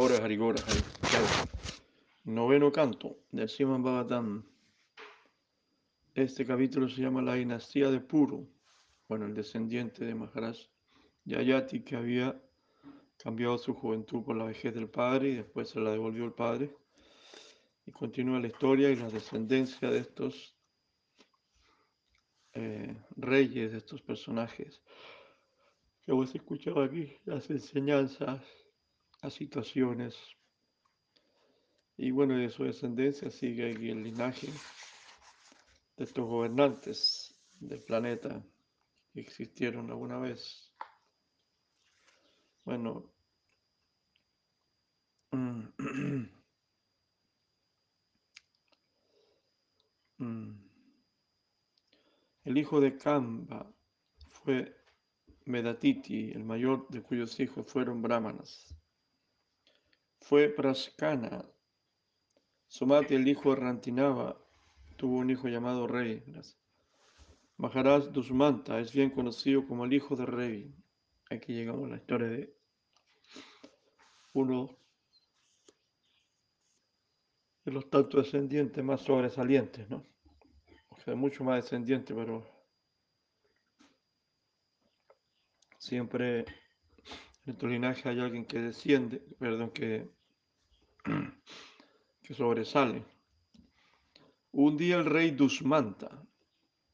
Harigora. Noveno canto del Siman Bhagavatam. Este capítulo se llama La dinastía de Puru. Bueno, el descendiente de Maharaj Yayati que había cambiado su juventud por la vejez del padre y después se la devolvió el padre. Y continúa la historia y la descendencia de estos eh, reyes, de estos personajes que hemos escuchado aquí, las enseñanzas, las situaciones. Y bueno, de su descendencia sigue el linaje de estos gobernantes del planeta que existieron alguna vez. Bueno, mm, mm, el hijo de Kamba fue Medatiti, el mayor de cuyos hijos fueron brahmanas. Fue Praskana. Somati, el hijo de Rantinava, tuvo un hijo llamado Rey. Maharaj Dusmanta es bien conocido como el hijo de Rey. Aquí llegamos a la historia de uno de los tantos descendientes más sobresalientes, ¿no? O sea, mucho más descendiente, pero siempre en tu linaje hay alguien que desciende, perdón, que, que sobresale. Un día el rey Dusmanta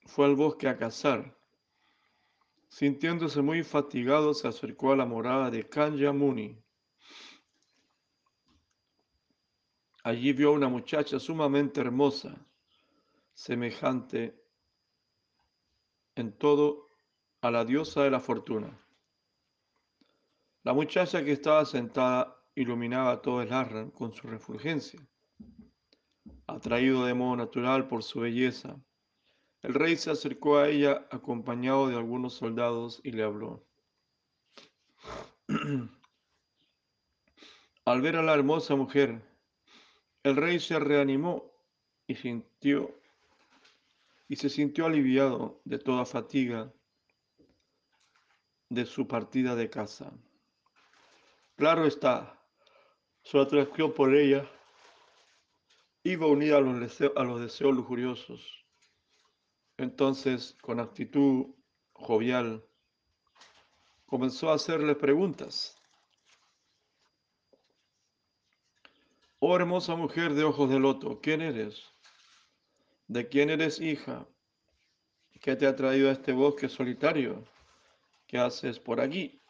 fue al bosque a cazar. Sintiéndose muy fatigado, se acercó a la morada de Kanya Muni. Allí vio a una muchacha sumamente hermosa, semejante en todo a la diosa de la fortuna. La muchacha que estaba sentada iluminaba todo el Arran con su refulgencia. Atraído de modo natural por su belleza, el rey se acercó a ella acompañado de algunos soldados y le habló. Al ver a la hermosa mujer, el rey se reanimó y sintió y se sintió aliviado de toda fatiga de su partida de casa. Claro está, su atracción por ella iba unida a los, deseos, a los deseos lujuriosos. Entonces, con actitud jovial, comenzó a hacerle preguntas. Oh hermosa mujer de ojos de loto, ¿quién eres? ¿De quién eres hija? ¿Qué te ha traído a este bosque solitario? ¿Qué haces por aquí?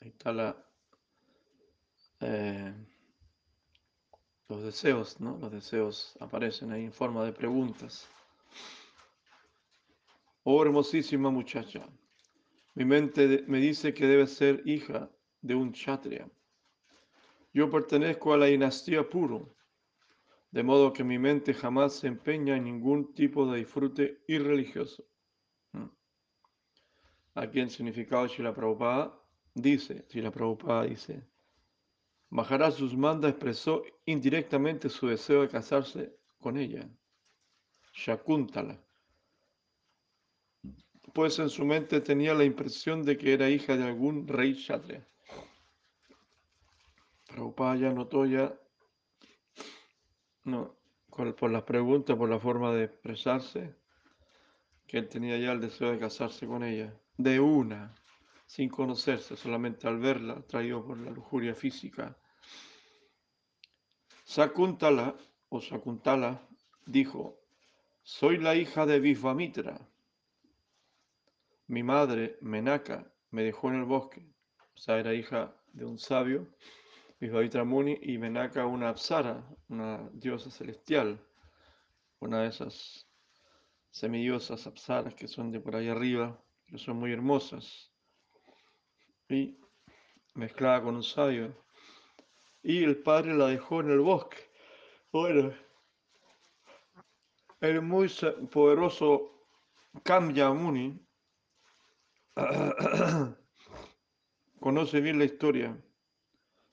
Ahí está la, eh, los deseos, ¿no? Los deseos aparecen ahí en forma de preguntas. Oh hermosísima muchacha, mi mente me dice que debe ser hija de un kshatriya. Yo pertenezco a la dinastía puro, de modo que mi mente jamás se empeña en ningún tipo de disfrute irreligioso. ¿Mm? Aquí en significado de la Prabhupada dice, la Prabhupada dice, Maharaj Susmanda expresó indirectamente su deseo de casarse con ella, Shakuntala, pues en su mente tenía la impresión de que era hija de algún rey kshatriya. Prabhupada ya notó ya, no, por las preguntas, por la forma de expresarse, que él tenía ya el deseo de casarse con ella, de una, sin conocerse, solamente al verla, traído por la lujuria física. Sakuntala, o Sakuntala, dijo, soy la hija de Vishvamitra. Mi madre, Menaka, me dejó en el bosque, o sea, era hija de un sabio, Vishvamitra Muni, y Menaka una Apsara, una diosa celestial, una de esas semidiosas Apsaras que son de por ahí arriba, que son muy hermosas y mezclada con un sabio. Y el padre la dejó en el bosque. Bueno, el muy poderoso Kamya Muni conoce bien la historia.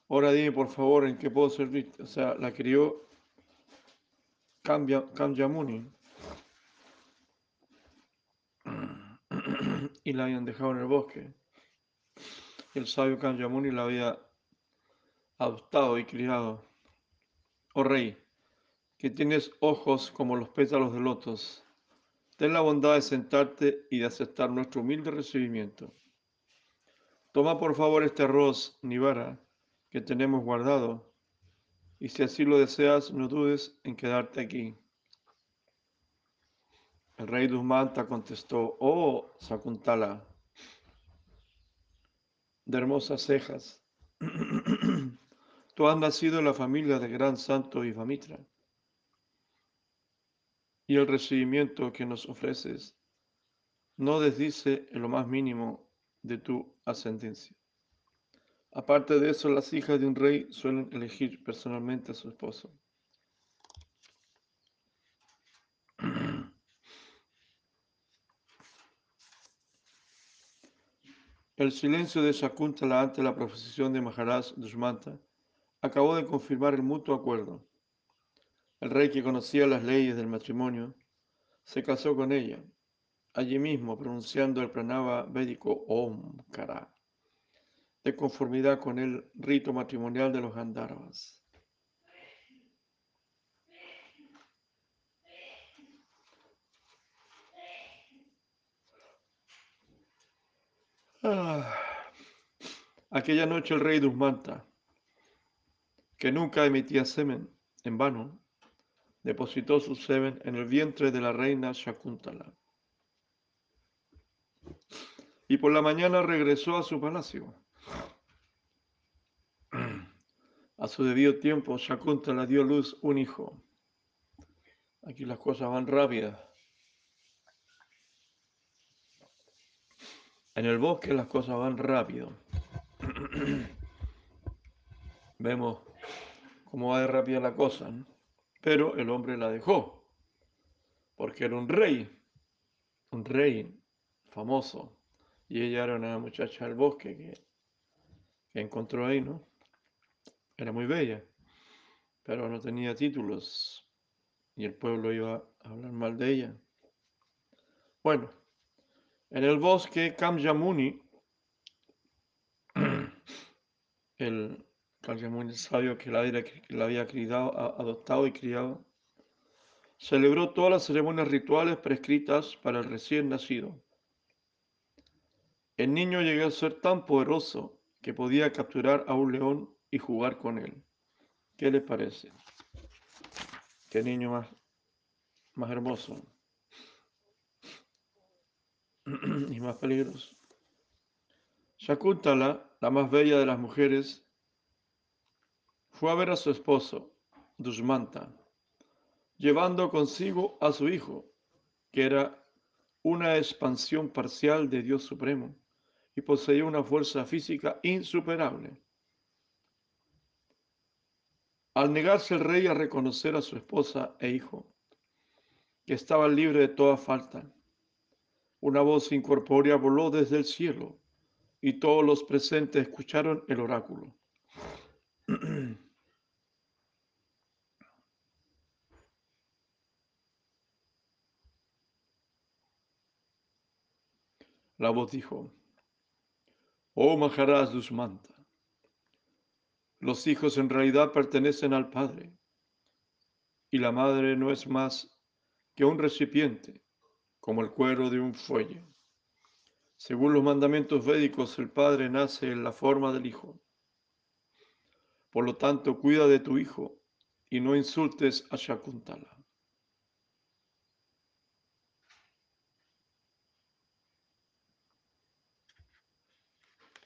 Ahora dime por favor en qué puedo servir. O sea, la crió Kamya Muni. y la habían dejado en el bosque. El sabio Kanyamuni la había adoptado y criado. Oh rey, que tienes ojos como los pétalos de lotos, ten la bondad de sentarte y de aceptar nuestro humilde recibimiento. Toma por favor este arroz, Nivara, que tenemos guardado, y si así lo deseas, no dudes en quedarte aquí. El rey Dusmanta contestó, oh Sakuntala, de hermosas cejas, tú has nacido en la familia del gran santo Vivamitra, y el recibimiento que nos ofreces no desdice en lo más mínimo de tu ascendencia. Aparte de eso, las hijas de un rey suelen elegir personalmente a su esposo. El silencio de Shakuntala ante la profesión de Maharaj Dushmanta acabó de confirmar el mutuo acuerdo. El rey que conocía las leyes del matrimonio se casó con ella, allí mismo pronunciando el pranava védico Om Kara, de conformidad con el rito matrimonial de los Gandharvas. Ah. Aquella noche el rey Dusmanta, que nunca emitía semen en vano, depositó su semen en el vientre de la reina Shakuntala. Y por la mañana regresó a su palacio. A su debido tiempo, Shakuntala dio luz un hijo. Aquí las cosas van rápidas. En el bosque las cosas van rápido. Vemos cómo va de rápida la cosa, pero el hombre la dejó, porque era un rey, un rey famoso, y ella era una muchacha del bosque que, que encontró ahí, ¿no? Era muy bella, pero no tenía títulos, y el pueblo iba a hablar mal de ella. Bueno, en el bosque Kamyamuni, el Kamyamuni sabio que la, había criado, adoptado y criado, celebró todas las ceremonias rituales prescritas para el recién nacido. El niño llegó a ser tan poderoso que podía capturar a un león y jugar con él. ¿Qué les parece? Qué niño más, más hermoso. y más peligroso. Shakuntala, la más bella de las mujeres, fue a ver a su esposo, Dushmanta, llevando consigo a su hijo, que era una expansión parcial de Dios Supremo y poseía una fuerza física insuperable. Al negarse el rey a reconocer a su esposa e hijo, que estaban libres de toda falta, una voz incorpórea voló desde el cielo y todos los presentes escucharon el oráculo. La voz dijo, Oh Maharaj Dushmanta, los hijos en realidad pertenecen al Padre y la madre no es más que un recipiente como el cuero de un fuelle. Según los mandamientos védicos, el padre nace en la forma del hijo. Por lo tanto, cuida de tu hijo y no insultes a Shakuntala.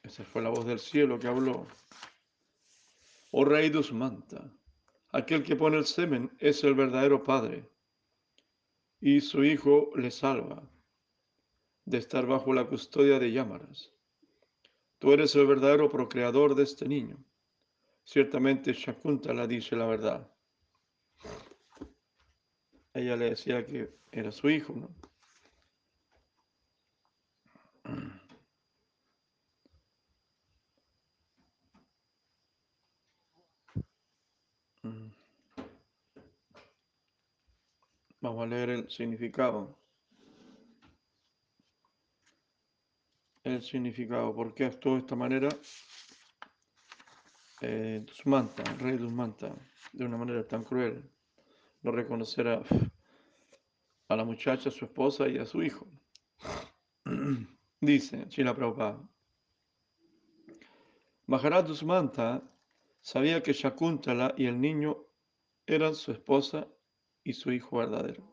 Esa fue la voz del cielo que habló. Oh rey Dusmanta, aquel que pone el semen es el verdadero padre y su hijo le salva de estar bajo la custodia de Yámaras. Tú eres el verdadero procreador de este niño. Ciertamente Shakuntala dice la verdad. Ella le decía que era su hijo, ¿no? Vamos a leer el significado. el significado, por qué actuó de esta manera eh, el rey Dusmanta, de una manera tan cruel, no reconocer a, a la muchacha, a su esposa y a su hijo. Dice Chila Prabhupada. Maharaj Dusmanta sabía que Shakuntala y el niño eran su esposa y su hijo verdadero.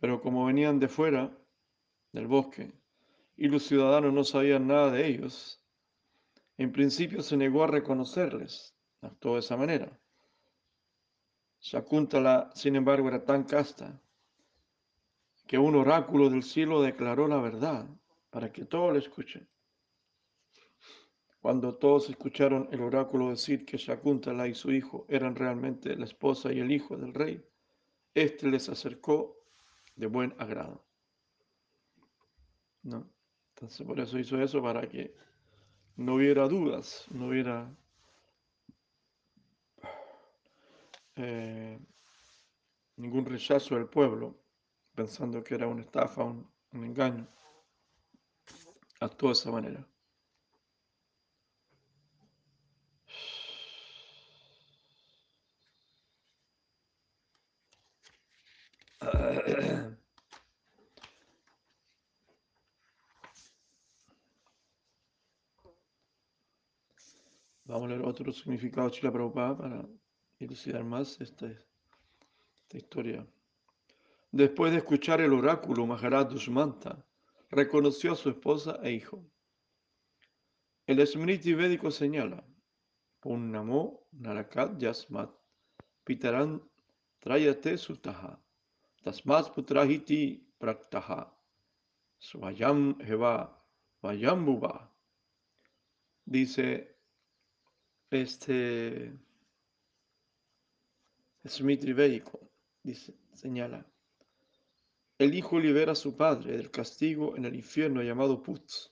Pero como venían de fuera del bosque y los ciudadanos no sabían nada de ellos, en principio se negó a reconocerles. Actuó de esa manera. Shakuntala, sin embargo, era tan casta que un oráculo del cielo declaró la verdad para que todos le escuchen. Cuando todos escucharon el oráculo decir que Shakuntala y su hijo eran realmente la esposa y el hijo del rey, éste les acercó de buen agrado. ¿No? Entonces por eso hizo eso para que no hubiera dudas, no hubiera eh, ningún rechazo del pueblo, pensando que era una estafa, un, un engaño. Actuó de esa manera. Vamos a leer otro significado de Chila Prabhupada para elucidar más esta, esta historia. Después de escuchar el oráculo, Maharaj Dushmanta reconoció a su esposa e hijo. El Smriti védico señala, Punnamo Narakat Yasmat Pitaran Trayate Sutaha Tasmas Putrahiti Praktaha Swayam Heva Vayambuva. Dice este Smitri védico, dice, señala, el hijo libera a su padre del castigo en el infierno llamado Putz.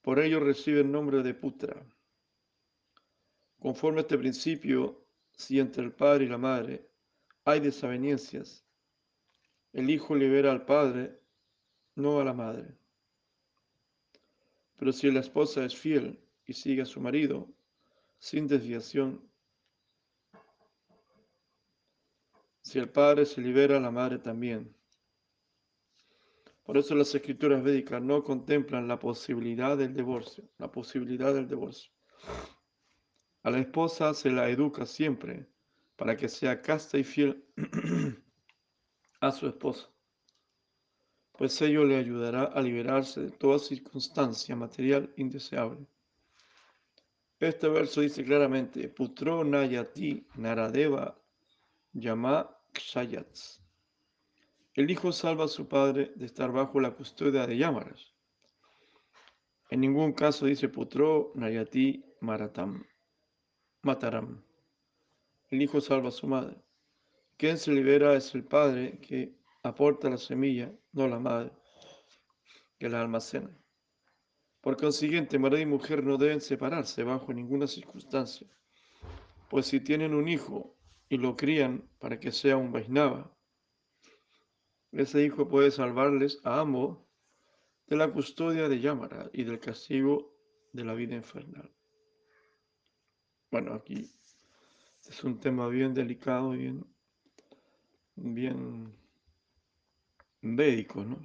Por ello recibe el nombre de Putra. Conforme a este principio, si entre el padre y la madre hay desavenencias, el hijo libera al padre, no a la madre. Pero si la esposa es fiel y sigue a su marido sin desviación. Si el padre se libera, la madre también. Por eso las escrituras védicas no contemplan la posibilidad del divorcio, la posibilidad del divorcio. A la esposa se la educa siempre para que sea casta y fiel a su esposo, pues ello le ayudará a liberarse de toda circunstancia material indeseable. Este verso dice claramente, Putro Nayati Naradeva Yama Kshayats. El hijo salva a su padre de estar bajo la custodia de Yamaras. En ningún caso dice Putro Nayati Maratam. Mataram. El hijo salva a su madre. Quien se libera es el padre que aporta la semilla, no la madre, que la almacena. Por consiguiente, marido y mujer no deben separarse bajo ninguna circunstancia, pues si tienen un hijo y lo crían para que sea un Vaisnava, ese hijo puede salvarles a ambos de la custodia de Yamara y del castigo de la vida infernal. Bueno, aquí es un tema bien delicado, bien, bien védico, ¿no?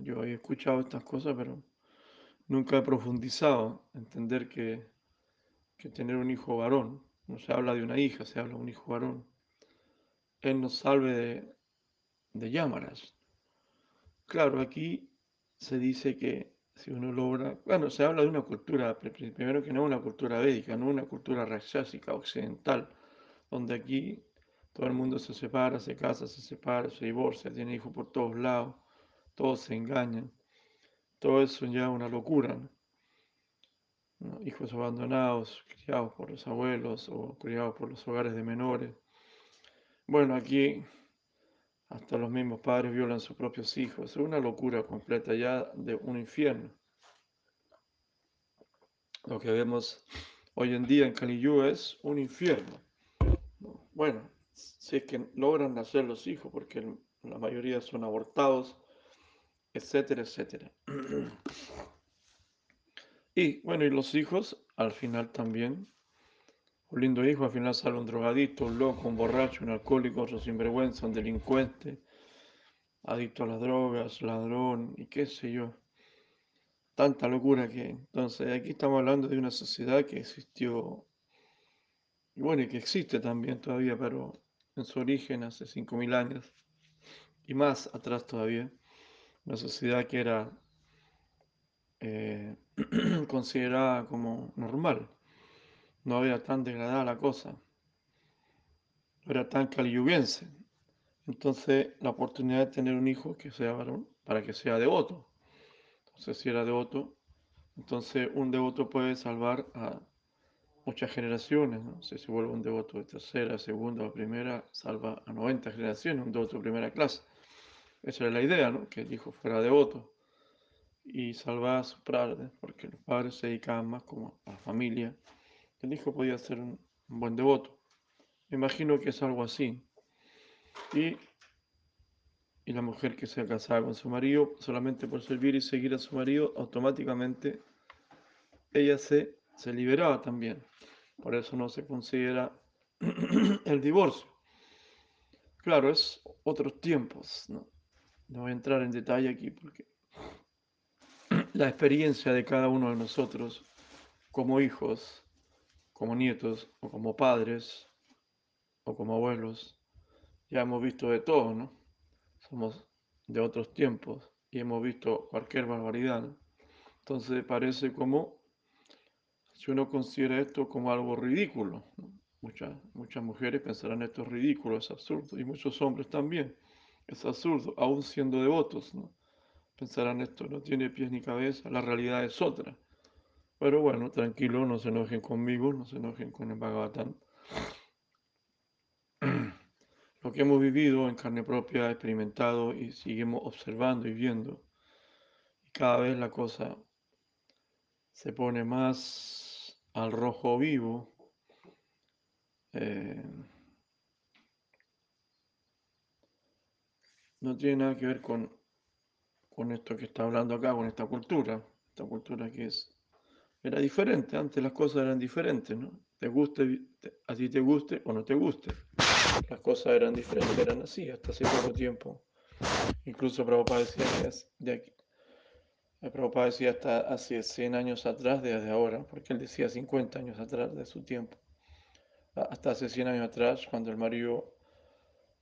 Yo he escuchado estas cosas, pero nunca he profundizado, entender que, que tener un hijo varón, no se habla de una hija, se habla de un hijo varón, Él nos salve de, de llamaras. Claro, aquí se dice que si uno logra, bueno, se habla de una cultura, primero que no una cultura védica, no una cultura raxásica occidental, donde aquí todo el mundo se separa, se casa, se separa, se divorcia, tiene hijos por todos lados, todos se engañan. Todo eso ya una locura. Hijos abandonados, criados por los abuelos o criados por los hogares de menores. Bueno, aquí hasta los mismos padres violan a sus propios hijos. Es una locura completa ya de un infierno. Lo que vemos hoy en día en Caliyú es un infierno. Bueno, si es que logran nacer los hijos, porque la mayoría son abortados etcétera, etcétera. Y bueno, y los hijos al final también. Un lindo hijo al final sale un drogadito, un loco, un borracho, un alcohólico, otro sinvergüenza, un delincuente, adicto a las drogas, ladrón y qué sé yo. Tanta locura que Entonces aquí estamos hablando de una sociedad que existió, y bueno, y que existe también todavía, pero en su origen hace 5.000 años y más atrás todavía. Una sociedad que era eh, considerada como normal. No era tan degradada la cosa. No era tan caliubiense. Entonces, la oportunidad de tener un hijo que sea varón, para que sea devoto. Entonces, si era devoto, entonces un devoto puede salvar a muchas generaciones. ¿no? Si se vuelve un devoto de tercera, segunda o primera, salva a 90 generaciones, un devoto de primera clase. Esa era la idea, ¿no? que el hijo fuera devoto y salvar a sus padres, porque los padres se dedicaban más como a la familia. El hijo podía ser un, buen devoto. Me imagino que es algo así. Y, y la mujer que se casaba con su marido, solamente por servir y seguir a su marido, automáticamente ella se, se liberaba también. Por eso no se considera el divorcio. Claro, es otros tiempos. ¿no? no voy a entrar en detalle aquí porque la experiencia de cada uno de nosotros como hijos, como nietos o como padres o como abuelos, ya hemos visto de todo, ¿no? Somos de otros tiempos y hemos visto cualquier barbaridad. Entonces parece como, si uno considera esto como algo ridículo, muchas, muchas mujeres pensarán esto es ridículo, es absurdo, y muchos hombres también, es absurdo, aún siendo devotos, ¿no? pensarán esto no tiene pies ni cabeza, la realidad es otra. Pero bueno, tranquilo, no se enojen conmigo, no se enojen con el Bhagavatam. Lo que hemos vivido en carne propia, experimentado y seguimos observando y viendo. Cada vez la cosa se pone más al rojo vivo. Eh, no tiene nada que ver con con esto que está hablando acá, con esta cultura, esta cultura que es, era diferente, antes las cosas eran diferentes, ¿no? Te guste, a ti te guste o no te guste, las cosas eran diferentes, eran así hasta hace poco tiempo. Incluso Prabhupada decía, de aquí, eh, Prabhupada decía hasta hace 100 años atrás, desde ahora, porque él decía 50 años atrás de su tiempo, hasta hace 100 años atrás, cuando el marido,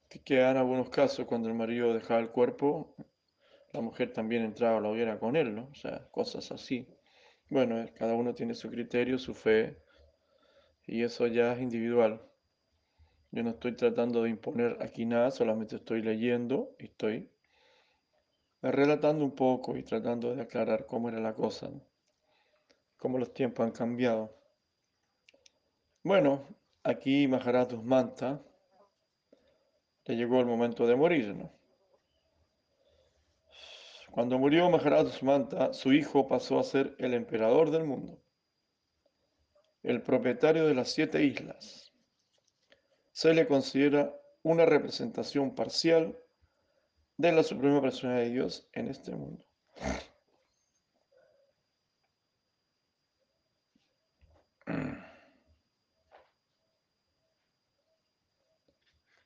que quedan algunos casos, cuando el marido dejaba el cuerpo, la mujer también entraba a la hoguera con él, ¿no? O sea, cosas así. Bueno, eh, cada uno tiene su criterio, su fe, y eso ya es individual. Yo no estoy tratando de imponer aquí nada, solamente estoy leyendo y estoy relatando un poco y tratando de aclarar cómo era la cosa, cómo los tiempos han cambiado. Bueno, aquí Maharaj Manta le llegó el momento de morir, ¿no? Cuando murió Maharaj Manta, su hijo pasó a ser el emperador del mundo, el propietario de las siete islas. Se le considera una representación parcial de la Suprema Persona de Dios en este mundo.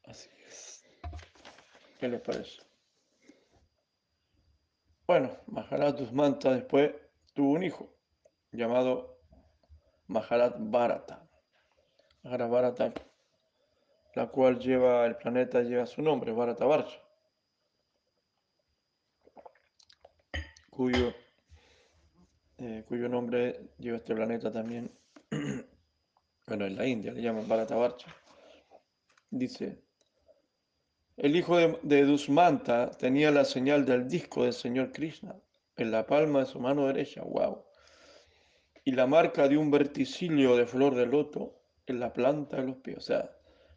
Así es. ¿Qué les parece? Bueno, Maharat Usmanta después tuvo un hijo llamado Maharat Bharata. Maharat Bharata, la cual lleva el planeta, lleva su nombre, Bharata Varsha, cuyo, eh, cuyo nombre lleva este planeta también, bueno, en la India le llaman Bharata Varsha. Dice, el hijo de, Dusmanta tenía la señal del disco del señor Krishna en la palma de su mano derecha, wow. Y la marca de un verticilio de flor de loto en la planta de los pies. O sea,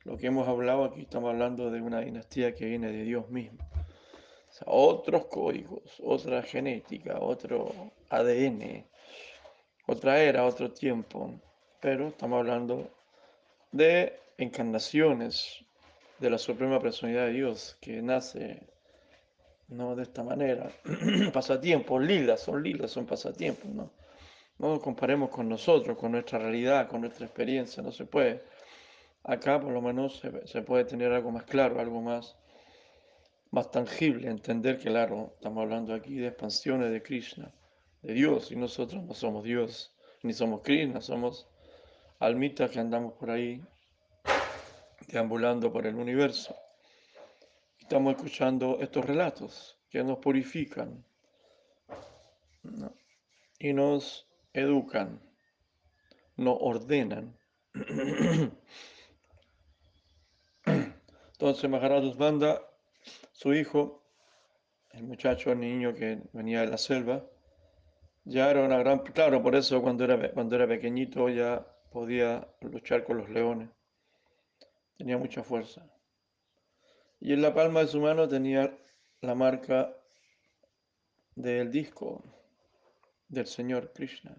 lo que hemos hablado aquí, estamos hablando de una dinastía que viene de Dios mismo. O sea, otros códigos, otra genética, otro ADN, otra era, otro tiempo. Pero estamos hablando de encarnaciones, de la Suprema Personalidad de Dios que nace no de esta manera. pasatiempos, lilas, son lilas, son pasatiempos, ¿no? No nos comparemos con nosotros, con nuestra realidad, con nuestra experiencia, no se puede. Acá por lo menos se, se puede tener algo más claro, algo más, más tangible, entender que, claro, estamos hablando aquí de expansiones de Krishna, de Dios, y nosotros no somos Dios, ni somos Krishna, somos almitas que andamos por ahí, deambulando por el universo. Estamos escuchando estos relatos que nos purifican y nos educan, nos ordenan. Entonces Maharaj manda su hijo, el muchacho, el niño que venía de la selva, ya era una gran... Claro, por eso cuando era, cuando era pequeñito ya podía luchar con los leones. Tenía mucha fuerza. Y en la palma de su mano tenía la marca del disco del Señor Krishna.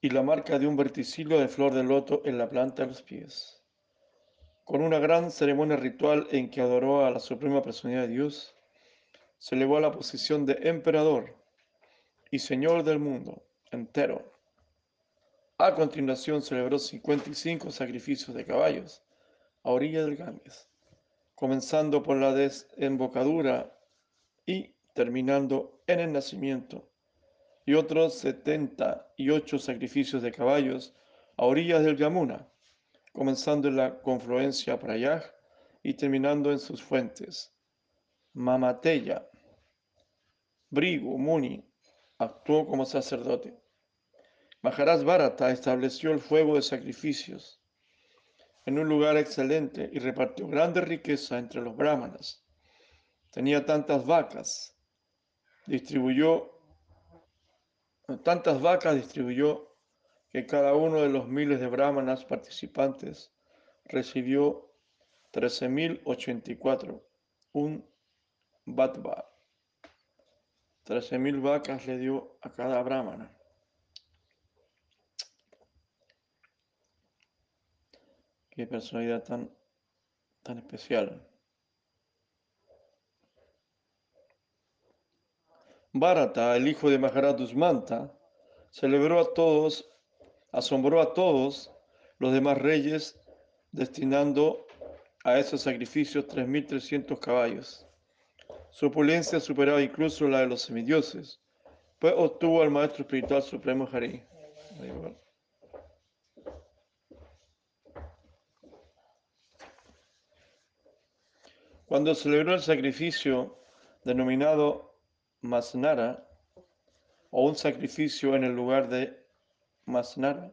Y la marca de un verticilo de flor de loto en la planta de los pies. Con una gran ceremonia ritual en que adoró a la Suprema Personalidad de Dios, se elevó a la posición de emperador y señor del mundo entero. A continuación celebró 55 sacrificios de caballos a orilla del Ganges, comenzando por la desembocadura y terminando en el nacimiento, y otros 78 sacrificios de caballos a orillas del Yamuna comenzando en la confluencia Prayag y terminando en sus fuentes. Mamateya, Brigu Muni, actuó como sacerdote. Maharaj Bharata estableció el fuego de sacrificios en un lugar excelente y repartió grande riqueza entre los brahmanas. Tenía tantas vacas, distribuyó tantas vacas distribuyó que cada uno de los miles de brahmanas participantes recibió 13.084, un batba. 13.000 vacas le dio a cada brahmana. Qué personalidad tan, tan especial. Bharata, el hijo de Maharaj Dusmanta, celebró a todos asombró a todos los demás reyes, destinando a esos sacrificios 3.300 caballos. Su opulencia superaba incluso la de los semidioses, pues obtuvo al Maestro Espiritual Supremo Hari. Cuando celebró el sacrificio denominado Masnara, o un sacrificio en el lugar de Masnara,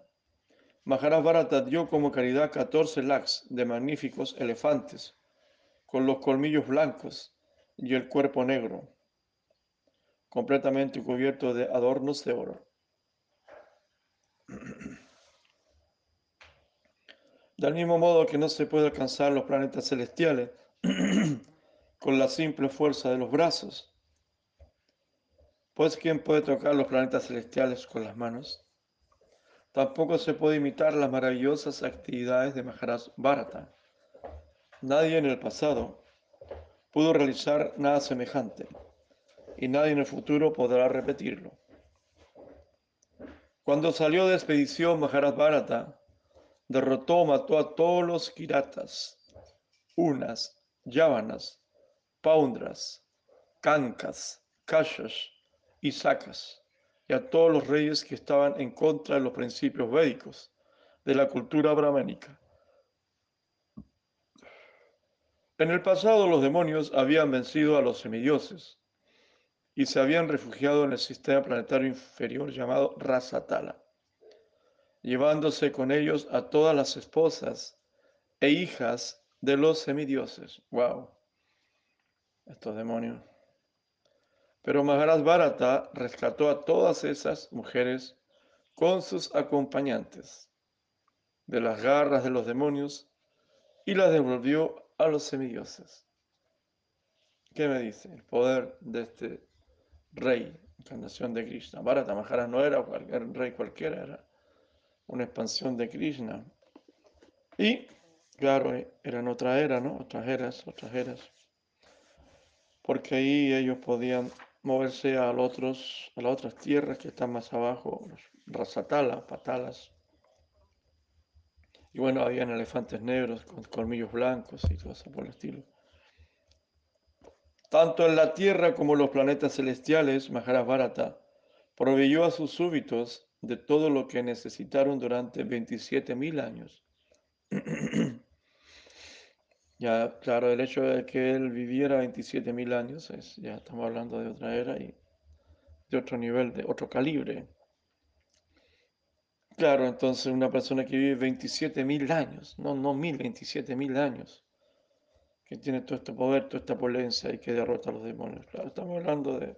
Maharaj Bharata dio como caridad 14 lakhs de magníficos elefantes, con los colmillos blancos y el cuerpo negro, completamente cubierto de adornos de oro. Del mismo modo que no se puede alcanzar los planetas celestiales con la simple fuerza de los brazos, pues ¿quién puede tocar los planetas celestiales con las manos? Tampoco se puede imitar las maravillosas actividades de Maharaj Bharata. Nadie en el pasado pudo realizar nada semejante y nadie en el futuro podrá repetirlo. Cuando salió de expedición Maharaj Bharata, derrotó mató a todos los kiratas, unas, yavanas, paundras, kankas, kashas y sakas y a todos los reyes que estaban en contra de los principios védicos de la cultura brahmánica. En el pasado los demonios habían vencido a los semidioses y se habían refugiado en el sistema planetario inferior llamado Rasatala, llevándose con ellos a todas las esposas e hijas de los semidioses. ¡Wow! Estos demonios. Pero Maharaj Bharata rescató a todas esas mujeres con sus acompañantes de las garras de los demonios y las devolvió a los semidioses. ¿Qué me dice? El poder de este rey, encarnación de Krishna. Bharata Maharaj no era cualquier rey cualquiera, era una expansión de Krishna. Y, claro, eran otra era, ¿no? Otras eras, otras eras. porque ahí ellos podían moverse a, otros, a las otras tierras que están más abajo, los rasatalas, patalas. Y bueno, habían elefantes negros con colmillos blancos y cosas por el estilo. Tanto en la tierra como en los planetas celestiales, Maharaj Bharata proveyó a sus súbitos de todo lo que necesitaron durante 27.000 años. ya, claro, el hecho de que él viviera 27.000 años, es, ya estamos hablando de otra era y de otro nivel, de otro calibre. Claro, entonces una persona que vive 27.000 años, no, no mil, 27.000 años, que tiene todo este poder, toda esta polencia y que derrota a los demonios. Claro, estamos hablando de,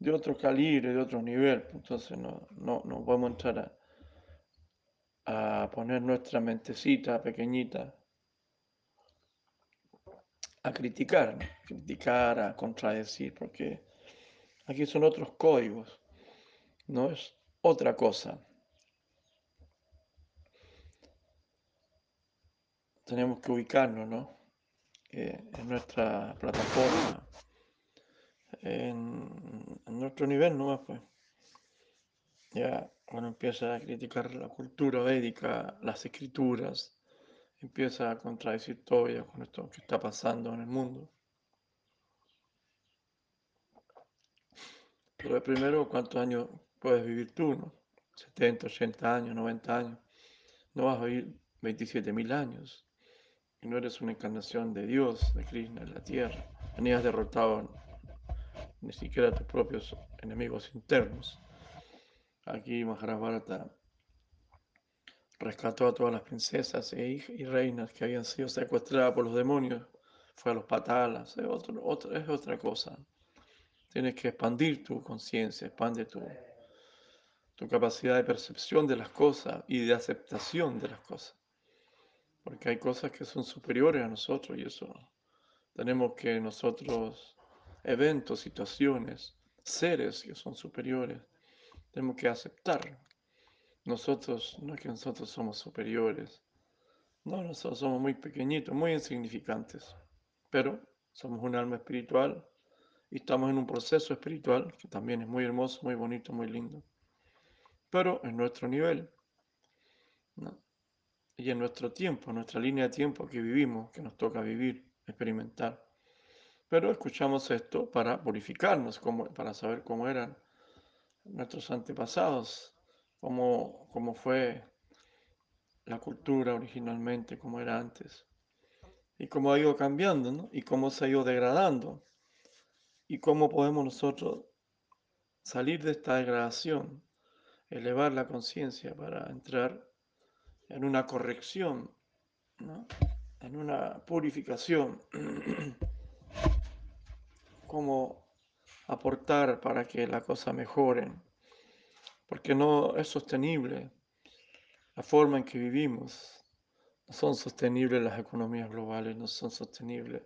de otro calibre, de otro nivel, entonces no, no, no podemos entrar a, a poner nuestra mentecita pequeñita a criticar, ¿no? criticar, a contradecir, porque aquí son otros códigos, no es otra cosa. Tenemos que ubicarnos, ¿no? Eh, en nuestra plataforma, en, en nuestro nivel nomás, pues. Ya cuando empieza a criticar la cultura védica, las escrituras, empieza a contradecir todo con esto que está pasando en el mundo. Pero primero, ¿cuántos años puedes vivir tú? No? 70, 80 años, 90 años. No vas a vivir 27.000 años. Y no eres una encarnación de Dios, de Krishna en la tierra. Ni has derrotado ni siquiera tus propios enemigos internos. Aquí Maharabharata rescató a todas las princesas e y reinas que habían sido secuestradas por los demonios. Fue a los patalas, es, es otra cosa. Tienes que expandir tu conciencia, expande tu, tu capacidad de percepción de las cosas y de aceptación de las cosas. Porque hay cosas que son superiores a nosotros y eso tenemos que nosotros, eventos, situaciones, seres que son superiores, tenemos que aceptar. Nosotros, no es que nosotros somos superiores, no, nosotros somos muy pequeñitos, muy insignificantes, pero somos un alma espiritual y estamos en un proceso espiritual que también es muy hermoso, muy bonito, muy lindo, pero en nuestro nivel. y en nuestro tiempo, nuestra línea de tiempo que vivimos, que nos toca vivir, experimentar. Pero escuchamos esto para purificarnos, como, para saber cómo eran nuestros antepasados, cómo, cómo fue la cultura originalmente, cómo era antes, y cómo ha ido cambiando, ¿no? y cómo se ha ido degradando, y cómo podemos nosotros salir de esta degradación, elevar la conciencia para entrar en una corrección, ¿no? en una purificación, cómo aportar para que la cosa mejore, porque no es sostenible la forma en que vivimos, no son sostenibles las economías globales, no son sostenibles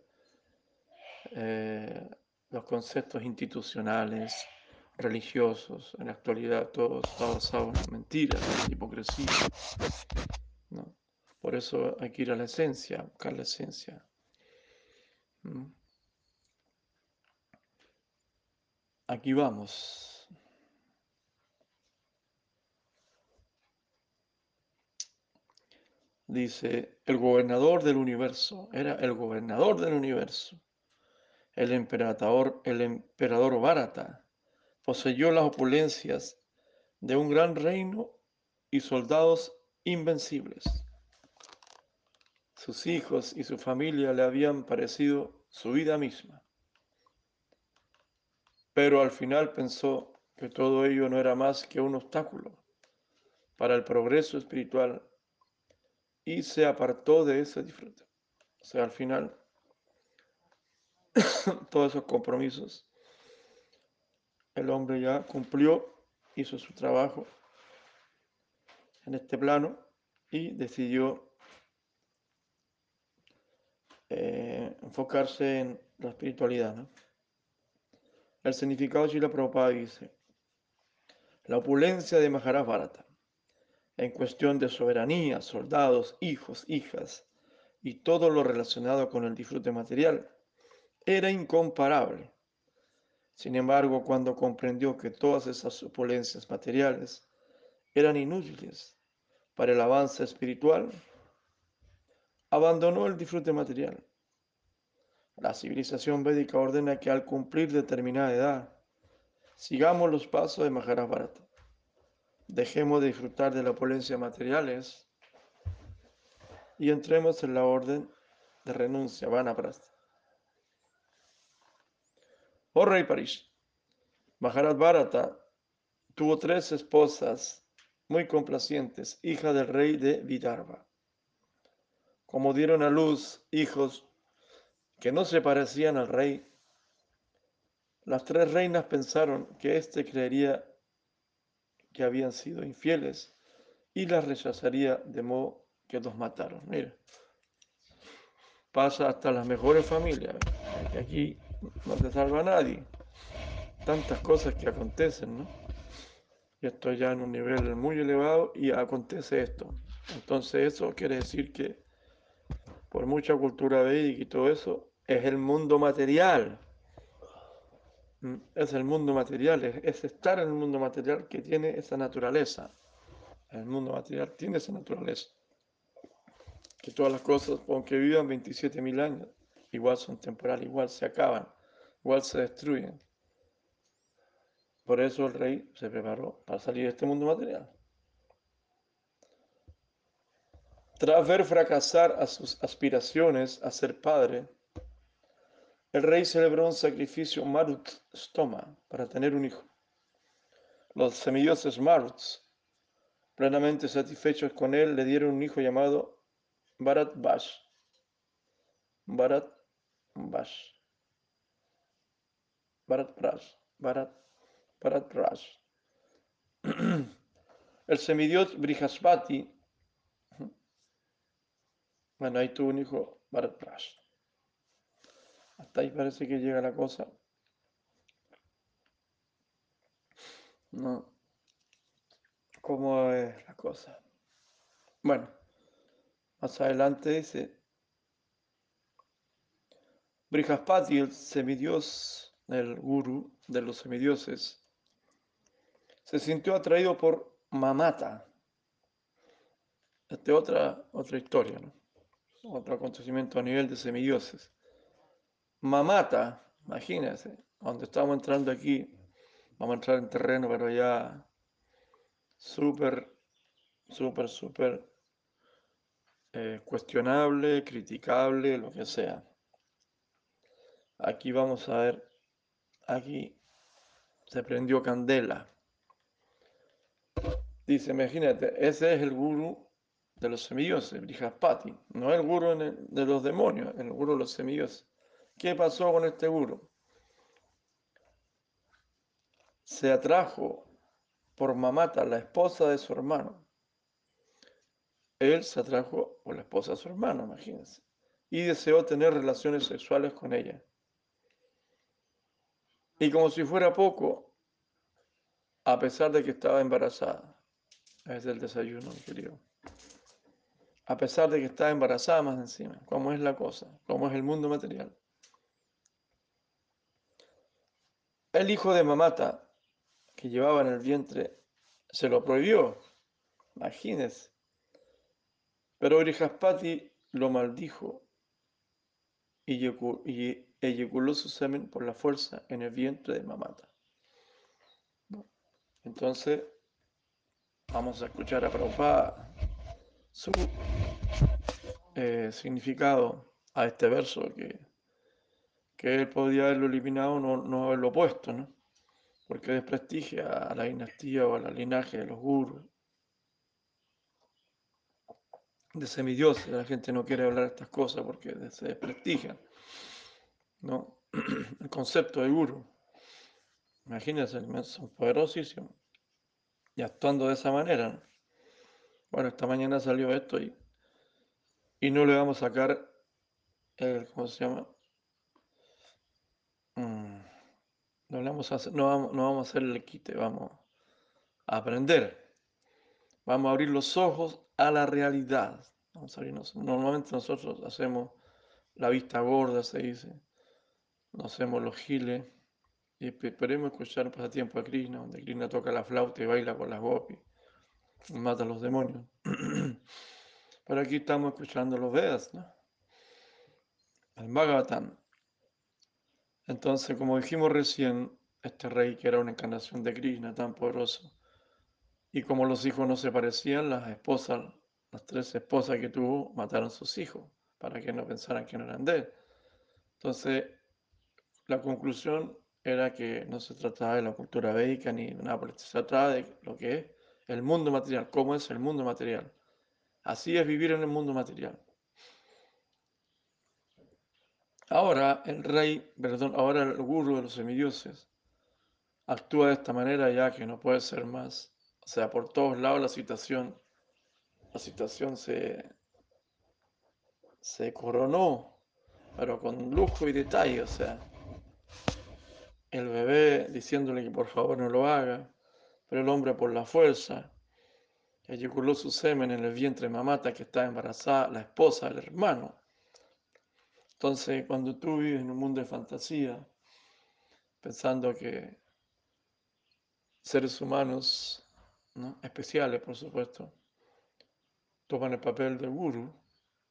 eh, los conceptos institucionales, religiosos, en la actualidad todo está basado en mentiras, en hipocresía. ¿no? Por eso hay que ir a la esencia, buscar la esencia. Aquí vamos. Dice, el gobernador del universo, era el gobernador del universo, el emperador, el emperador Bharata, poseyó las opulencias de un gran reino y soldados invencibles. Sus hijos y su familia le habían parecido su vida misma. Pero al final pensó que todo ello no era más que un obstáculo para el progreso espiritual y se apartó de ese disfrute. O sea, al final, todos esos compromisos, el hombre ya cumplió, hizo su trabajo en este plano y decidió eh, enfocarse en la espiritualidad. ¿no? El significado de la Prabhupada dice, la opulencia de Maharaj Bharata, en cuestión de soberanía, soldados, hijos, hijas y todo lo relacionado con el disfrute material, era incomparable. Sin embargo, cuando comprendió que todas esas opulencias materiales eran inútiles para el avance espiritual, abandonó el disfrute material. La civilización védica ordena que al cumplir determinada edad, sigamos los pasos de Mahabharata. Dejemos de disfrutar de la opulencia materiales y entremos en la orden de renuncia, Vanaprastha. Oh rey Parish, Maharaj Bharata tuvo tres esposas muy complacientes, hija del rey de Vidarbha. Como dieron a luz hijos que no se parecían al rey, las tres reinas pensaron que éste creería que habían sido infieles y las rechazaría de modo que los mataron. Mira, pasa hasta las mejores familias, aquí no te salva nadie. Tantas cosas que acontecen, ¿no? Y esto ya en un nivel muy elevado y acontece esto. Entonces eso quiere decir que por mucha cultura védica y todo eso, es el mundo material. Mm, es el mundo material, es, estar en el mundo material que tiene esa naturaleza. El mundo material tiene esa naturaleza. Que todas las cosas, aunque vivan 27.000 años, igual son temporales, igual se acaban, igual se destruyen. Por eso el rey se preparó para salir de este mundo material. Tras ver fracasar a sus aspiraciones a ser padre, el rey celebró un sacrificio Marut Stoma para tener un hijo. Los semidioses Maruts, plenamente satisfechos con él, le dieron un hijo llamado Bharat Bash. Bharat Bash. Bharat Prash. Bharat, Bharat Prash. El semidios Brihaspati bueno, ahí tuvo un hijo Bharat Prash. Hasta ahí parece que llega la cosa. No. ¿Cómo es la cosa? Bueno, más adelante dice, Brihaspati, el semidios, el guru de los semidioses, se sintió atraído por Mamata. Esta es otra, otra historia, ¿no? Otro acontecimiento a nivel de semidioses. Mamata, imagínense, cuando estamos entrando aquí, vamos a entrar en terreno, pero ya súper, súper, súper eh, cuestionable, criticable, lo que sea. Aquí vamos a ver, aquí se prendió candela. Dice, imagínate, ese es el guru de los semidioses, Brihaspati, no el guru de los demonios, el guru de los semidioses. ¿Qué pasó con este guru? Se atrajo por Mamata, la esposa de su hermano. Él se atrajo por la esposa de su hermano, imagínense, y deseó tener relaciones sexuales con ella. Y como si fuera poco, a pesar de que estaba embarazada, es el desayuno, querido. A pesar de que estaba embarazada más encima, cómo es la cosa, cómo es el mundo material. El hijo de Mamata, que llevaba en el vientre, se lo prohibió. Imagínense. Pero Orijaspati lo maldijo y eyaculó su semen por la fuerza en el vientre de Mamata. Entonces, vamos a escuchar a Prabhupada su eh, significado a este verso que que él podía haberlo eliminado, no, no haberlo puesto, ¿no? Porque desprestigia a la dinastía o a la linaje de los gurus, de semidioses. La gente no quiere hablar de estas cosas porque se desprestigian, ¿no? El concepto de guru. Imagínense, son poderosísimos. Y actuando de esa manera, Bueno, esta mañana salió esto y, y no le vamos a sacar, el, ¿cómo se llama? Mm, no, vamos a hacer, no, vamos, no vamos a hacer el quite, vamos a aprender. Vamos a abrir los ojos a la realidad. Vamos a abrirnos. Normalmente nosotros hacemos la vista gorda, se dice. no hacemos los giles y esperemos escuchar pasatiempo de Krishna, donde Krishna toca la flauta y baila con las gopis, y mata a los demonios. Pero aquí estamos escuchando los Vedas, ¿no? El Bhagavatam. Entonces, como dijimos recién, este rey que era una encarnación de Krishna tan poderoso, y como los hijos no se parecían, las esposas, las tres esposas que tuvo, mataron a sus hijos, para que no pensaran que no eran de él. Entonces, la conclusión era que no se trataba de la cultura védica ni nada por se trataba de lo que es el mundo material, cómo es el mundo material. Así es vivir en el mundo material. Ahora el rey, perdón, ahora el gurú de los semidioses actúa de esta manera ya que no puede ser más. O sea, por todos lados la situación, la situación se, se coronó, pero con lujo y detalle, o sea, el bebé diciéndole que por favor no lo haga, pero el hombre por la fuerza, eyaculó su semen en el vientre de mamata que está embarazada, la esposa del hermano. Entonces, cuando tú vives en un mundo de fantasía, pensando que seres humanos, especiales por supuesto, toman el papel de guru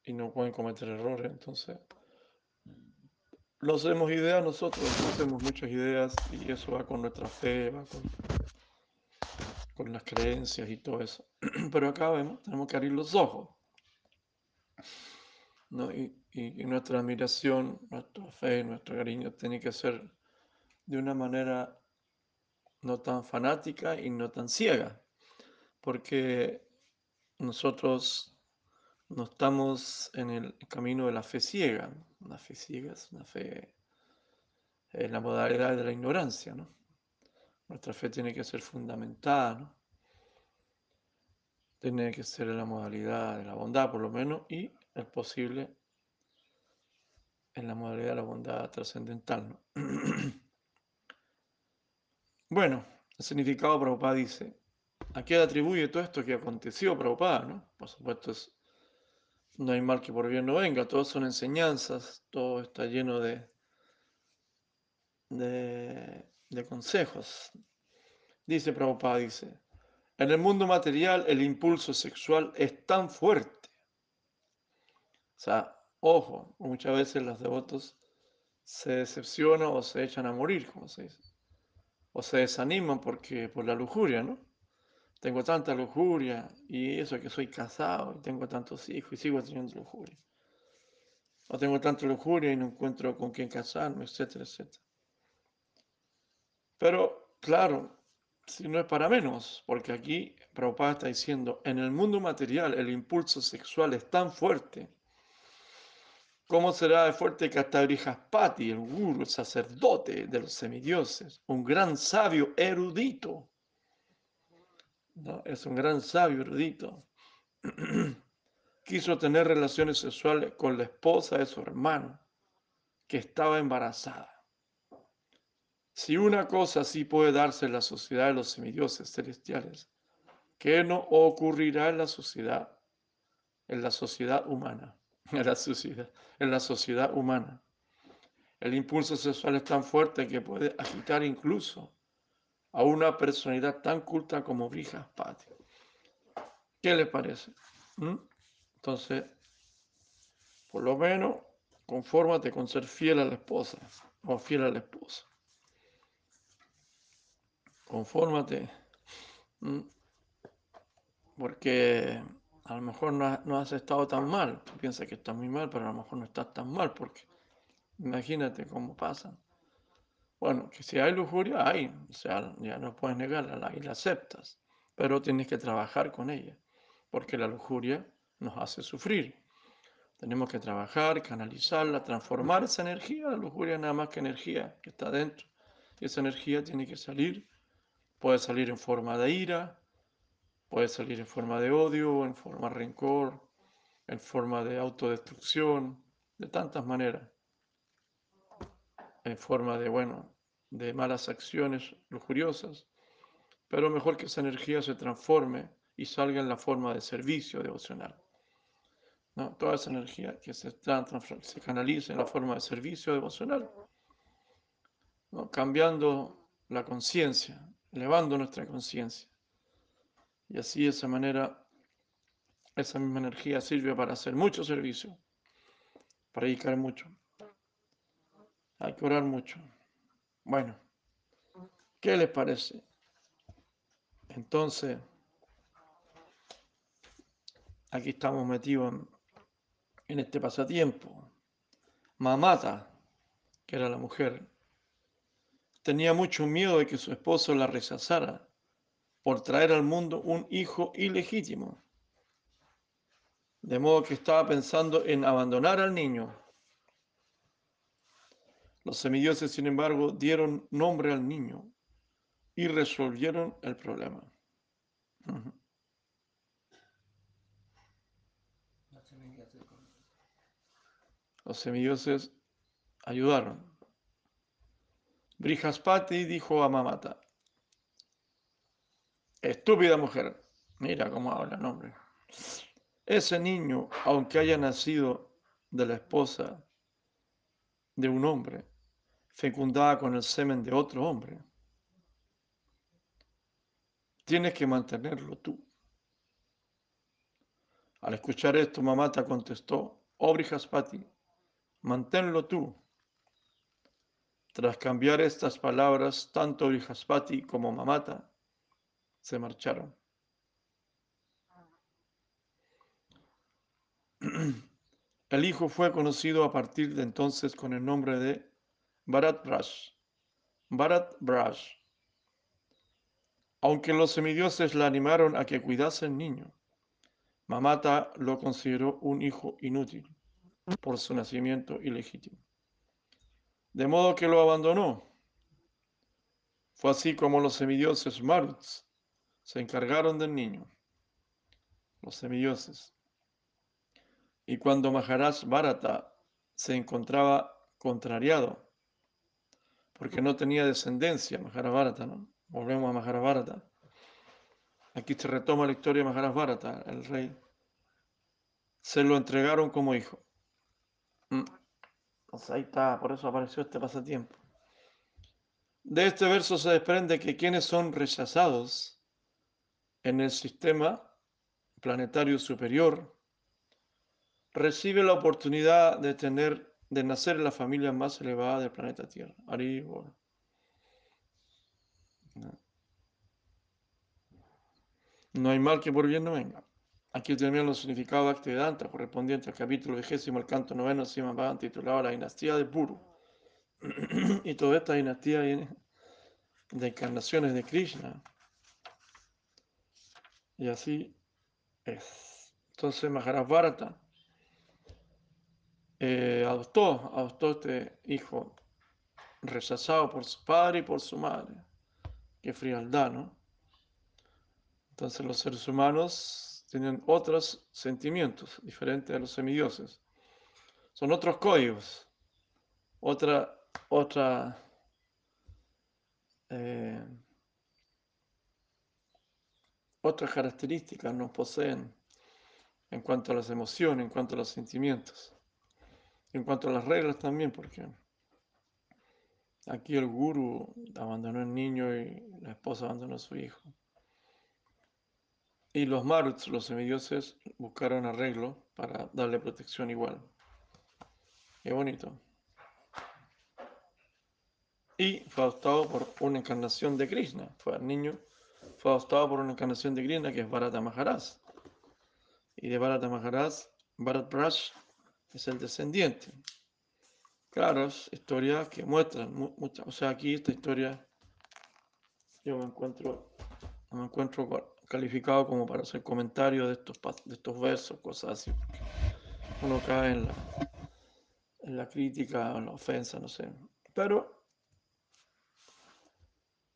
y no pueden cometer errores, entonces no hacemos ideas nosotros, no hacemos muchas ideas y eso va con nuestra fe, va con con las creencias y todo eso. Pero acá vemos, tenemos que abrir los ojos. ¿no? Y, y, nuestra admiración, nuestra fe, nuestro cariño tiene que ser de una manera no tan fanática y no tan ciega, porque nosotros no estamos en el camino de la fe ciega. La fe ciega es una fe en la modalidad de la ignorancia, ¿no? Nuestra fe tiene que ser fundamentada, ¿no? Tiene que ser en la modalidad de la bondad, por lo menos, y es posible en la modalidad de la bondad trascendental, ¿no? bueno, el significado Prabhupada dice, ¿a qué atribuye todo esto que aconteció Prabhupada, no? Por supuesto, es, no hay mal que por bien no venga, todos son enseñanzas, todo está lleno de, de de consejos. Dice Prabhupada, dice, en el mundo material el impulso sexual es tan fuerte. O sea, ojo, muchas veces los devotos se decepcionan o se echan a morir, como se dice. O se desaniman porque por la lujuria, ¿no? Tengo tanta lujuria y eso que soy casado y tengo tantos hijos y sigo teniendo lujuria. O tengo tanta lujuria y no encuentro con quién casarme, etcétera, etcétera. Pero, claro, si no es para menos, porque aquí Prabhupada está diciendo, en el mundo material el impulso sexual es tan fuerte. ¿Cómo será de fuerte que hasta Brihaspati, el guru, sacerdote de los semidioses, un gran sabio erudito, ¿no? es un gran sabio erudito, quiso tener relaciones sexuales con la esposa de su hermano, que estaba embarazada? Si una cosa así puede darse en la sociedad de los semidioses celestiales, ¿qué no ocurrirá en la sociedad, en la sociedad humana? En la sociedad, en la sociedad humana. El impulso sexual es tan fuerte que puede agitar incluso a una personalidad tan culta como Brihaspati. ¿Qué le parece? ¿Mm? Entonces, por lo menos, confórmate con ser fiel a la esposa o fiel al esposo confórmate, porque a lo mejor no, has estado tan mal, tú piensas que estás muy mal, pero a lo mejor no estás tan mal, porque imagínate cómo pasa. Bueno, que si hay lujuria, hay, o sea, ya no puedes negarla, y la aceptas, pero tienes que trabajar con ella, porque la lujuria nos hace sufrir. Tenemos que trabajar, canalizarla, transformar esa energía, la lujuria nada más que energía que está dentro, y esa energía tiene que salir Puede salir en forma de ira, puede salir en forma de odio, en forma de rencor, en forma de autodestrucción, de tantas maneras. En forma de, bueno, de malas acciones lujuriosas. Pero mejor que esa energía se transforme y salga en la forma de servicio devocional. ¿No? Toda esa energía que se, se canaliza en la forma de servicio devocional ¿no? cambiando la conciencia, elevando nuestra conciencia. Y así de esa manera, esa misma energía sirve para hacer mucho servicio, para dedicar mucho. Hay que orar mucho. Bueno, ¿qué les parece? Entonces, aquí estamos metidos en, en este pasatiempo. Mamata, que era la mujer, tenía mucho miedo de que su esposo la rechazara por traer al mundo un hijo ilegítimo. De modo que estaba pensando en abandonar al niño. Los semidioses, sin embargo, dieron nombre al niño y resolvieron el problema. Los semidioses ayudaron. Brihaspati dijo a Mamata, estúpida mujer, mira cómo habla el hombre. Ese niño, aunque haya nacido de la esposa de un hombre, fecundada con el semen de otro hombre, tienes que mantenerlo tú. Al escuchar esto, Mamata contestó, oh Brihaspati, manténlo tú. Tras cambiar estas palabras, tanto Brihaspati como Mamata se marcharon. El hijo fue conocido a partir de entonces con el nombre de Bharat Brash. Bharat Brash. Aunque los semidioses la animaron a que cuidase al niño, Mamata lo consideró un hijo inútil por su nacimiento ilegítimo. De modo que lo abandonó. Fue así como los semidioses Maruts se encargaron del niño, los semidioses. Y cuando Maharaj Bharata se encontraba contrariado, porque no tenía descendencia, Maharaj Bharata, ¿no? Volvemos a Maharaj Bharata. Aquí se retoma la historia de Maharaj Bharata, el rey. Se lo entregaron como hijo. Sea, ahí está, por eso apareció este pasatiempo. De este verso se desprende que quienes son rechazados en el sistema planetario superior reciben la oportunidad de tener, de nacer en la familia más elevada del planeta Tierra. Arriba. No hay mal que por bien no venga. Aquí terminan los significados de Activedanta correspondientes al capítulo vigésimo, el canto noveno, Sima titulado La dinastía de Puru. y toda esta dinastía viene de encarnaciones de Krishna. Y así es. Entonces Maharaj Bharata eh, adoptó, adoptó este hijo rechazado por su padre y por su madre. Qué frialdad, ¿no? Entonces los seres humanos tienen otros sentimientos diferentes a los semidioses. Son otros códigos, otra, otra eh, otras características nos poseen en cuanto a las emociones, en cuanto a los sentimientos, en cuanto a las reglas también, porque aquí el guru abandonó al niño y la esposa abandonó a su hijo. Y los maruts, los semidioses, buscaron arreglo para darle protección igual. Qué bonito. Y fue adoptado por una encarnación de Krishna. Fue al niño, fue adoptado por una encarnación de Krishna que es Bharata Maharaj. Y de Bharata Maharaj, Bharat Prash es el descendiente. Claro, historias que muestran muchas. O sea, aquí esta historia yo me encuentro, me encuentro calificado como para hacer comentarios de estos, de estos versos, cosas así. Uno cae en la, en la crítica, en la ofensa, no sé. Pero,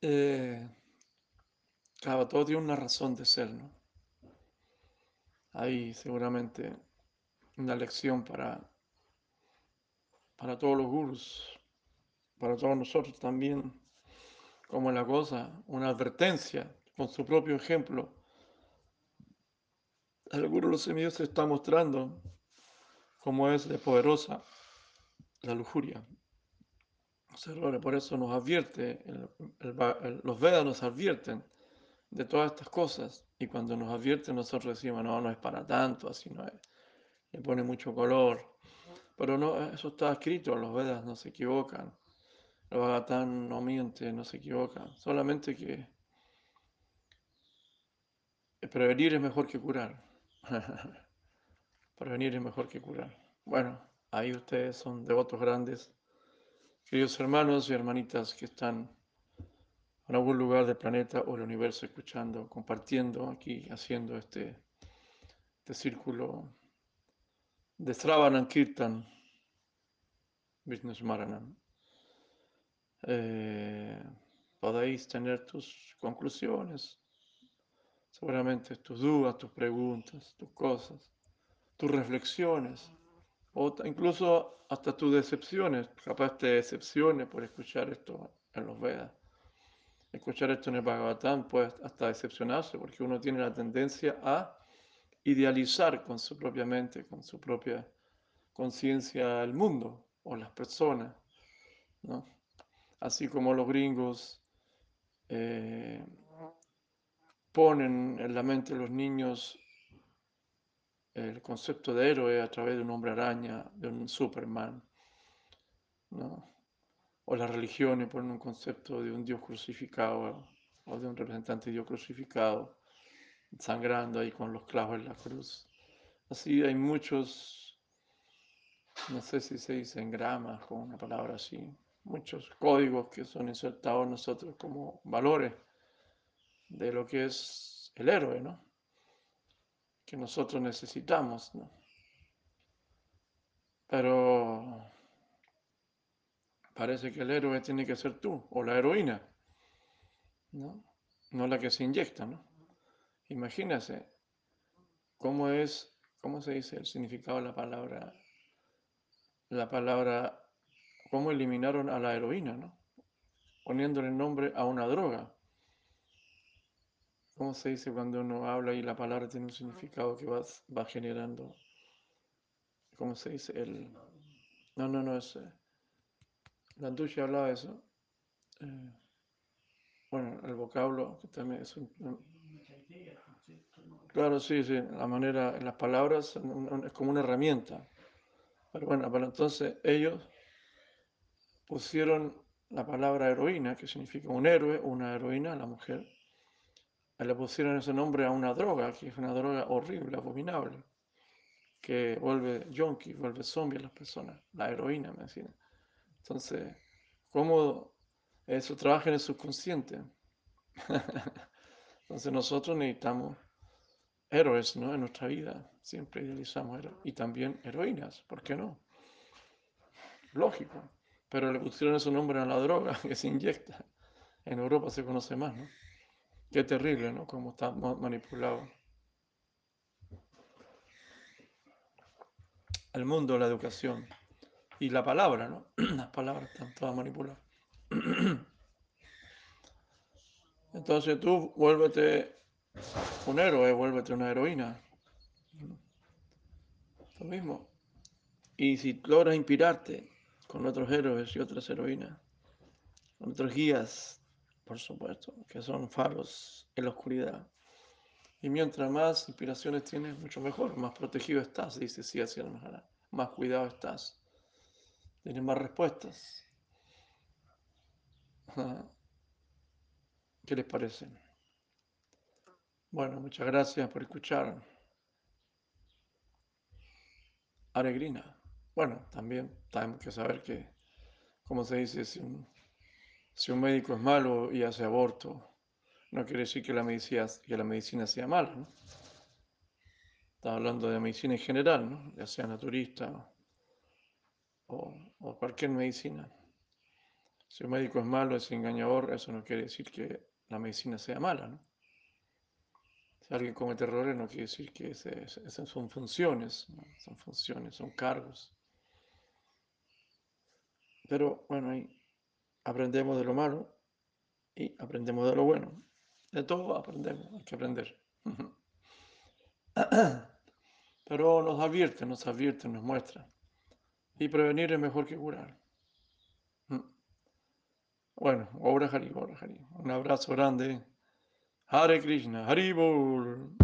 eh, claro, todo tiene una razón de ser, ¿no? Hay seguramente una lección para, para todos los gurus, para todos nosotros también, como la cosa, una advertencia con su propio ejemplo. El Guru los se está mostrando cómo es de poderosa la lujuria, los errores. Por eso nos advierte, el- el el- los Vedas nos advierten de todas estas cosas. Y cuando nos advierten, nosotros decimos, no, no es para tanto, así no es. Le pone mucho color. Pero no, eso está escrito, los Vedas no se equivocan. El Bhagavatam no miente, no se equivoca. Solamente que prevenir es mejor que curar. prevenir es mejor que curar. Bueno, ahí ustedes son devotos grandes. Queridos hermanos y hermanitas que están en algún lugar del planeta o del universo escuchando, compartiendo aquí, haciendo este, este círculo de Sravanam Kirtan, Vishnu Smaranam. Eh, podéis tener tus conclusiones, seguramente tus dudas, tus preguntas, tus cosas, tus reflexiones, o incluso hasta tus decepciones. Capaz te decepciones por escuchar esto en los Vedas. Escuchar esto en el Bhagavatam puede hasta decepcionarse porque uno tiene la tendencia a idealizar con su propia mente, con su propia conciencia el mundo o las personas, ¿no? Así como los gringos eh, ponen en la mente de los niños el concepto de héroe a través de un hombre araña, de un Superman, ¿no? O las religiones ponen un concepto de un Dios crucificado o de un representante de Dios crucificado, sangrando ahí con los clavos en la cruz. Así hay muchos, no sé si se dice en gramas, con una palabra así, muchos códigos que son insertados nosotros como valores de lo que es el héroe, ¿no? Que nosotros necesitamos, ¿no? Pero parece que el héroe tiene que ser tú, o la heroína, ¿no? No la que se inyecta, ¿no? Imagínese cómo es, cómo se dice el significado de la palabra, la palabra, cómo eliminaron a la heroína, ¿no? Poniéndole nombre a una droga. ¿Cómo se dice cuando uno habla y la palabra tiene un significado que va, va generando? ¿Cómo se dice? El, no, no, no, es... Landucci hablaba de eso. eh, bueno, el vocablo, que también es un... claro, sí, sí, la manera, las palabras es como una herramienta. Pero bueno, pero entonces ellos pusieron la palabra heroína, que significa un héroe, una heroína, la mujer, le pusieron ese nombre a una droga, que es una droga horrible, abominable, que vuelve yonki, vuelve zombie a las personas, la heroína, me decían. Entonces, ¿cómo eso trabaja en el subconsciente? Entonces nosotros necesitamos héroes ¿no? en nuestra vida, siempre idealizamos héroes, y también heroínas, ¿por qué no? Lógico, pero le pusieron ese nombre a la droga que se inyecta. En Europa se conoce más, ¿no? Qué terrible, ¿no? Cómo está ma- manipulado. El mundo, la educación y la palabra, ¿no? Las palabras están todas manipuladas. Entonces tú vuélvete un héroe, vuélvete una heroína. Lo mismo. Y si logras inspirarte con otros héroes y otras heroínas, con otros guías, por supuesto, que son faros en la oscuridad. Y mientras más inspiraciones tienes, mucho mejor, más protegido estás, dice sí, hacia la Maharaj. Más cuidado estás. Tienes más respuestas. ¿Qué les parece? Bueno, muchas gracias por escuchar. Aregrina. Bueno, también tenemos que saber que, como se dice, si un, si un médico es malo y hace aborto, no quiere decir que la medicina, que la medicina sea mala, ¿no? Está hablando de medicina en general, ¿no? Ya sea naturista o, cualquier medicina. Si un médico es malo, es engañador, eso no quiere decir que la medicina sea mala, ¿no? Si alguien comete errores, no quiere decir que esas son funciones, son funciones, son cargos. Pero bueno, ahí aprendemos de lo malo y aprendemos de lo bueno. De todo aprendemos, hay que aprender. Pero nos advierte, nos advierte, nos muestra. Y prevenir es mejor que curar. Mm. Bueno, obra Hari, obra Hari. Un abrazo grande. Hare Krishna, Haribol.